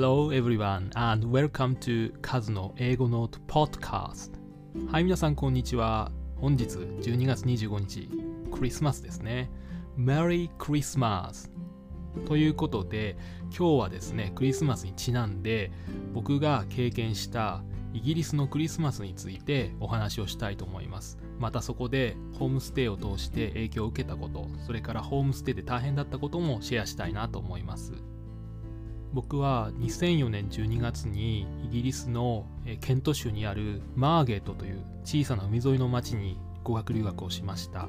Hello everyone and welcome to カズの英語ノート Podcast. はい皆さんこんにちは。本日12月25日クリスマスですね。Merry Christmas! ということで今日はですねクリスマスにちなんで僕が経験したイギリスのクリスマスについてお話をしたいと思います。またそこでホームステイを通して影響を受けたことそれからホームステイで大変だったこともシェアしたいなと思います。僕は2004年12月にイギリスのケント州にあるマーゲートという小さな海沿いの町に語学留学をしました。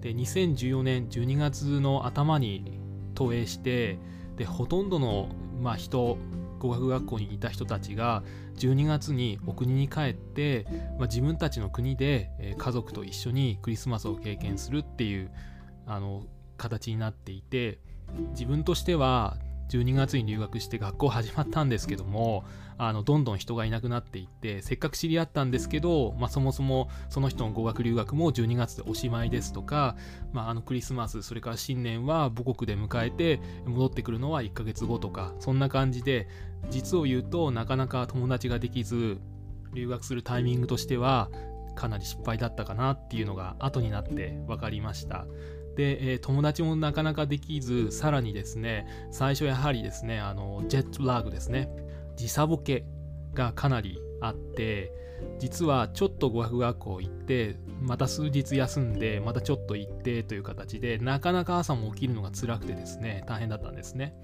で2014年12月の頭に投影してでほとんどの、まあ、人語学学校にいた人たちが12月にお国に帰って、まあ、自分たちの国で、家族と一緒にクリスマスを経験するっていうあの形になっていて自分としては12月に留学して学校始まったんですけどもあのどんどん人がいなくなっていってせっかく知り合ったんですけど、まあ、そもそもその人の語学留学も12月でおしまいですとか、まあ、あのクリスマスそれから新年は母国で迎えて戻ってくるのは1ヶ月後とかそんな感じで実を言うとなかなか友達ができず留学するタイミングとしてはかなり失敗だったかなっていうのが後になって分かりました。で、えー、友達もなかなかできずさらにですね最初やはりですねあのジェットラグですね。時差ボケがかなりあって実はちょっと語学学校行ってまた数日休んでまたちょっと行ってという形でなかなか朝も起きるのが辛くてですね大変だったんですね。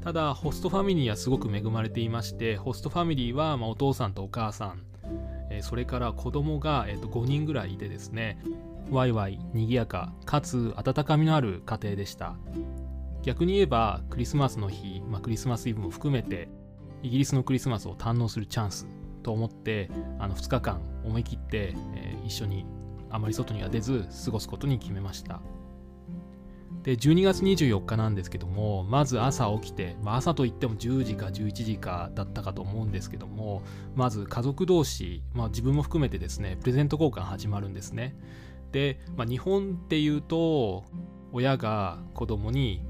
ただホストファミリーはすごく恵まれていましてホストファミリーは、ま、お父さんとお母さん、それから子供が、えー、と5人ぐらいいてですねワイワイ賑やかかつ温かみのある家庭でした。逆に言えばクリスマスの日、まあ、クリスマスイブも含めてイギリスのクリスマスを堪能するチャンスと思ってあの2日間思い切って、えー、一緒にあまり外には出ず過ごすことに決めました。で12月24日なんですけどもまず朝起きて、まあ、朝といっても10時か11時かだったかと思うんですけどもまず家族同士、まあ、自分も含めてですねプレゼント交換始まるんですね。で、まあ、日本っていうと親が子供に、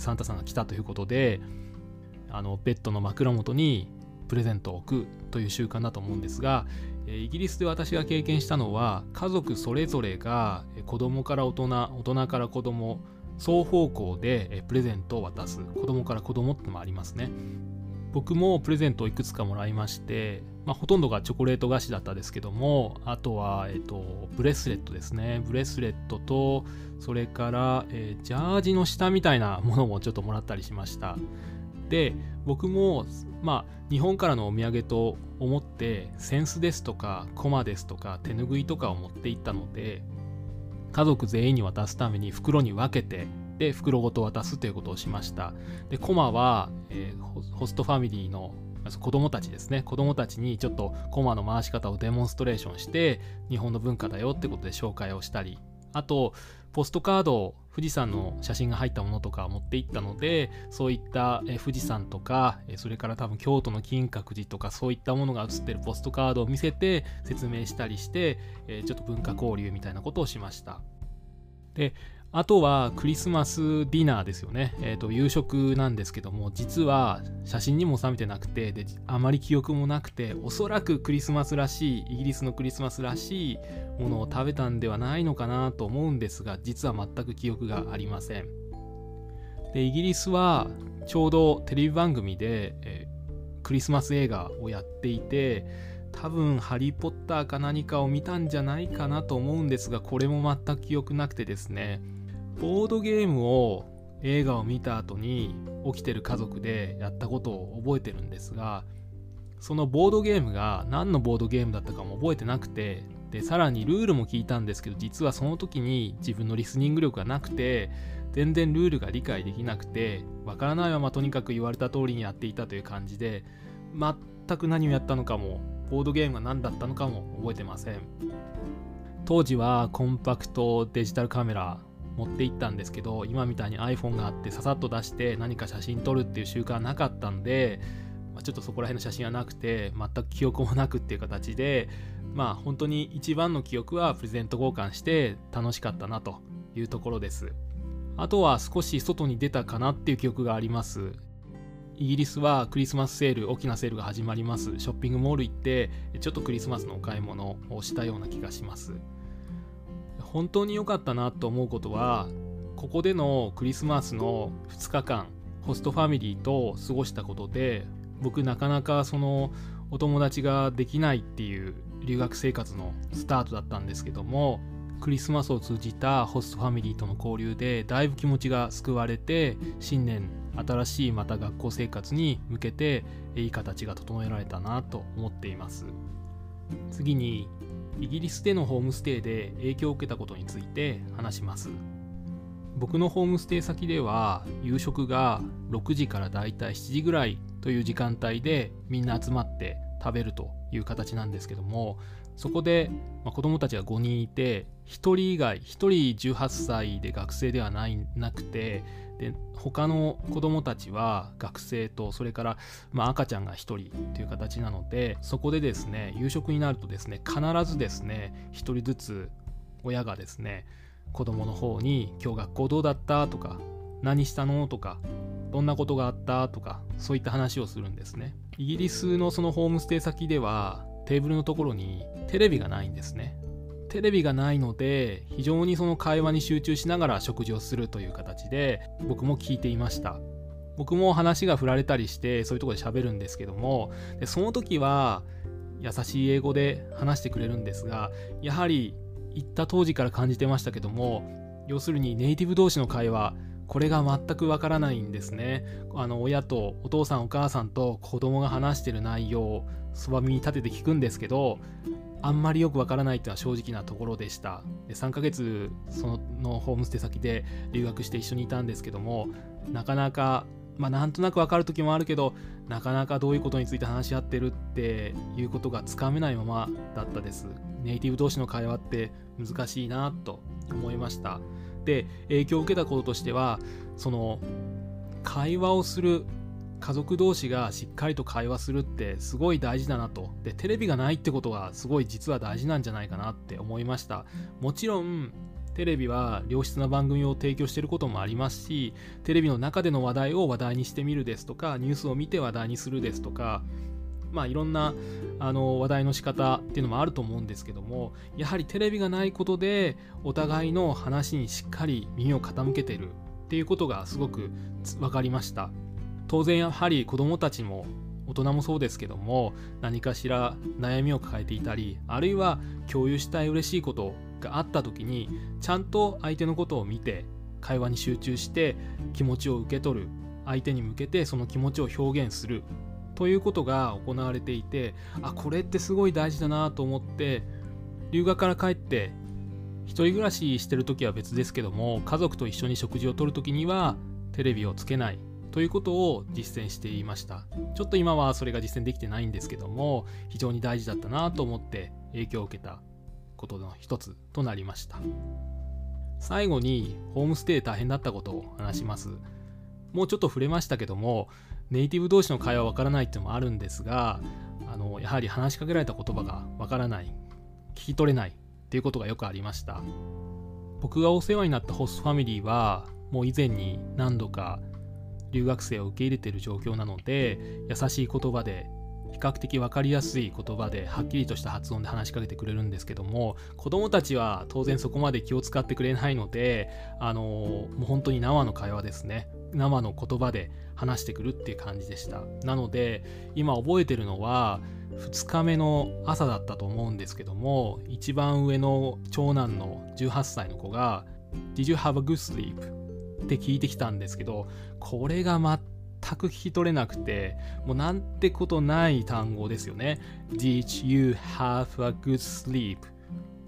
サンタさんが来たということであのベッドの枕元にプレゼントを置くという習慣だと思うんですがイギリスで私が経験したのは家族それぞれが子供から大人大人から子供双方向でプレゼントを渡す。子供から子供ってのもありますね。僕もプレゼントをいくつかもらいまして、まあ、ほとんどがチョコレート菓子だったですけどもあとは、えっと、ブレスレットですね。ブレスレットとそれから、えー、ジャージの下みたいなものもちょっともらったりしました。で僕もまあ日本からのお土産と思ってセンスですとかコマですとか手ぬぐいとかを持っていったので家族全員に渡すために袋に分けてで袋ごと渡すということをしました。でコマは、えー、ホストファミリーの子供たちですね。子供たちにちょっとコマの回し方をデモンストレーションして日本の文化だよってことで紹介をしたり。あとポストカードを富士山の写真が入ったものとか持っていったのでそういった富士山とかそれから多分京都の金閣寺とかそういったものが写ってるポストカードを見せて説明したりしてちょっと文化交流みたいなことをしました。であとはクリスマスディナーですよね。えっ、ー、と、夕食なんですけども、実は写真にも収めてなくて、で、あまり記憶もなくて、おそらくクリスマスらしい、イギリスのクリスマスらしいものを食べたんではないのかなと思うんですが、実は全く記憶がありません。で、イギリスはちょうどテレビ番組で、えー、クリスマス映画をやっていて、多分ハリー・ポッターか何かを見たんじゃないかなと思うんですがこれも全く記憶なくてですねボードゲームを映画を見た後に起きてる家族でやったことを覚えてるんですがそのボードゲームが何のボードゲームだったかも覚えてなくてでさらにルールも聞いたんですけど実はその時に自分のリスニング力がなくて全然ルールが理解できなくてわからないままとにかく言われた通りにやっていたという感じで全く何をやったのかもボードゲームが何だったのかも覚えてません。当時はコンパクトデジタルカメラ持って行ったんですけど今みたいに iPhone があってささっと出して何か写真撮るっていう習慣はなかったんで、まあ、ちょっとそこら辺の写真はなくて全く記憶もなくっていう形でまあ本当に一番の記憶はプレゼント交換して楽しかったなというところです。あとは少し外に出たかなっていう記憶があります。イギリスはクリスマスセール大きなセールが始まります。ショッピングモール行ってちょっとクリスマスのお買い物をしたような気がします。本当に良かったなと思うことはここでのクリスマスの2日間ホストファミリーと過ごしたことで僕なかなかそのお友達ができないっていう留学生活のスタートだったんですけどもクリスマスを通じたホストファミリーとの交流でだいぶ気持ちが救われて新年新しいまた学校生活に向けていい形が整えられたなと思っています。次にイギリスでのホームステイで影響を受けたことについて話します。僕のホームステイ先では夕食が6時からだいたい7時ぐらいという時間帯でみんな集まって食べるという形なんですけどもそこで、まあ、子供たちが5人いて1人以外1人18歳で学生ではないなくてで他の子供たちは学生とそれから、まあ、赤ちゃんが1人という形なのでそこでですね夕食になるとですね必ずですね1人ずつ親がですね子供の方に「今日学校どうだった?」とか「何したの?」とかどんなことがあった？とかそういった話をするんですねイギリスのそのホームステイ先ではテーブルのところにテレビがないんですねテレビがないので非常にその会話に集中しながら食事をするという形で僕も聞いていました。僕も話が振られたりしてそういうとこで喋るんですけどもでその時は優しい英語で話してくれるんですがやはり行った当時から感じてましたけども要するにネイティブ同士の会話これが全くわからないんですね。あの親とお父さんお母さんと子供が話してる内容をそば耳に立てて聞くんですけどあんまりよくわからないっていうのは正直なところでした。で3ヶ月そのホームステイ先で留学して一緒にいたんですけどもなかなかまあなんとなくわかる時もあるけどなかなかどういうことについて話し合ってるっていうことがつかめないままだったです。ネイティブ同士の会話って難しいなと思いました。で影響を受けたこととしてはその会話をする家族同士がしっかりと会話するってすごい大事だなと。でテレビがないってことはすごい実は大事なんじゃないかなって思いました。もちろんテレビは良質な番組を提供していることもありますしテレビの中での話題を話題にしてみるですとかニュースを見て話題にするですとかまあいろんなあの話題の仕方っていうのもあると思うんですけどもやはりテレビがないことでお互いの話にしっかり耳を傾けてるっていうことがすごく分かりました。当然やはり子どもたちも大人もそうですけども何かしら悩みを抱えていたりあるいは共有したい嬉しいことがあった時にちゃんと相手のことを見て会話に集中して気持ちを受け取る相手に向けてその気持ちを表現するということが行われていてあこれってすごい大事だなと思って留学から帰って1人暮らししてる時は別ですけども家族と一緒に食事をとる時にはテレビをつけないということを実践していました。ちょっと今はそれが実践できてないんですけども非常に大事だったなと思って影響を受けたことの一つとなりました。最後にホームステイ大変だったことを話します。もうちょっと触れましたけどもネイティブ同士の会話わからないっていうのもあるんですがあのやはり話しかけられた言葉がわからない聞き取れないっていうことがよくありました。僕がお世話になったホストファミリーはもう以前に何度か留学生を受け入れている状況なので優しい言葉で比較的分かりやすい言葉ではっきりとした発音で話しかけてくれるんですけども子供たちは当然そこまで気を使ってくれないのであのもう本当に生の会話ですね生の言葉で話してくるっていう感じでしたなので今覚えてるのは2日目の朝だったと思うんですけども一番上の長男の18歳の子が「Did you have a good sleep?」って聞いてきたんですけどこれが全く聞き取れなくてもうなんてことない単語ですよね Did you have a good sleep?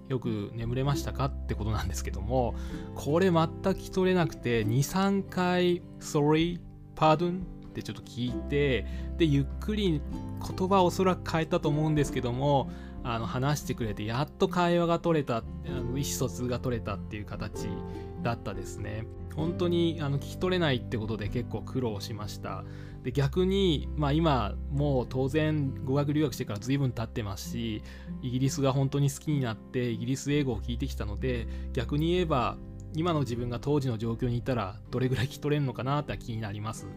よく眠れましたかってことなんですけどもこれ全く聞き取れなくて23回 Sorry, pardon ってちょっと聞いてでゆっくり言葉をおそらく変えたと思うんですけどもあの話してくれてやっと会話が取れた意思疎通が取れたっていう形だったですね本当にあの聞き取れないってことで結構苦労しました。で逆に、まあ、今もう当然語学留学してから随分経ってますしイギリスが本当に好きになってイギリス英語を聞いてきたので逆に言えば今の自分が当時の状況にいたらどれぐらい聞き取れるのかなって気になります。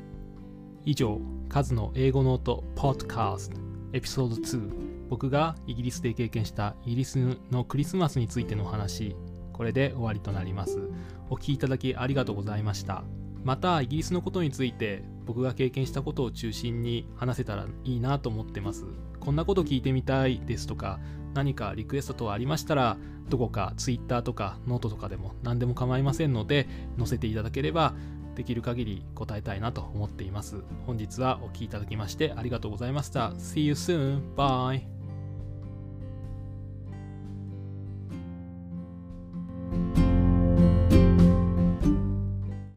以上、カズの英語ノートポッドカストエピソード2僕がイギリスで経験したイギリスのクリスマスについてのお話。これで終わりとなります。お聞きいただきありがとうございましたまたイギリスのことについて僕が経験したことを中心に話せたらいいなと思ってますこんなこと聞いてみたいですとか何かリクエスト等ありましたらどこか Twitter とかノートとかでも何でも構いませんので載せていただければできる限り答えたいなと思っています本日はお聴きいただきましてありがとうございました See you soon! Bye!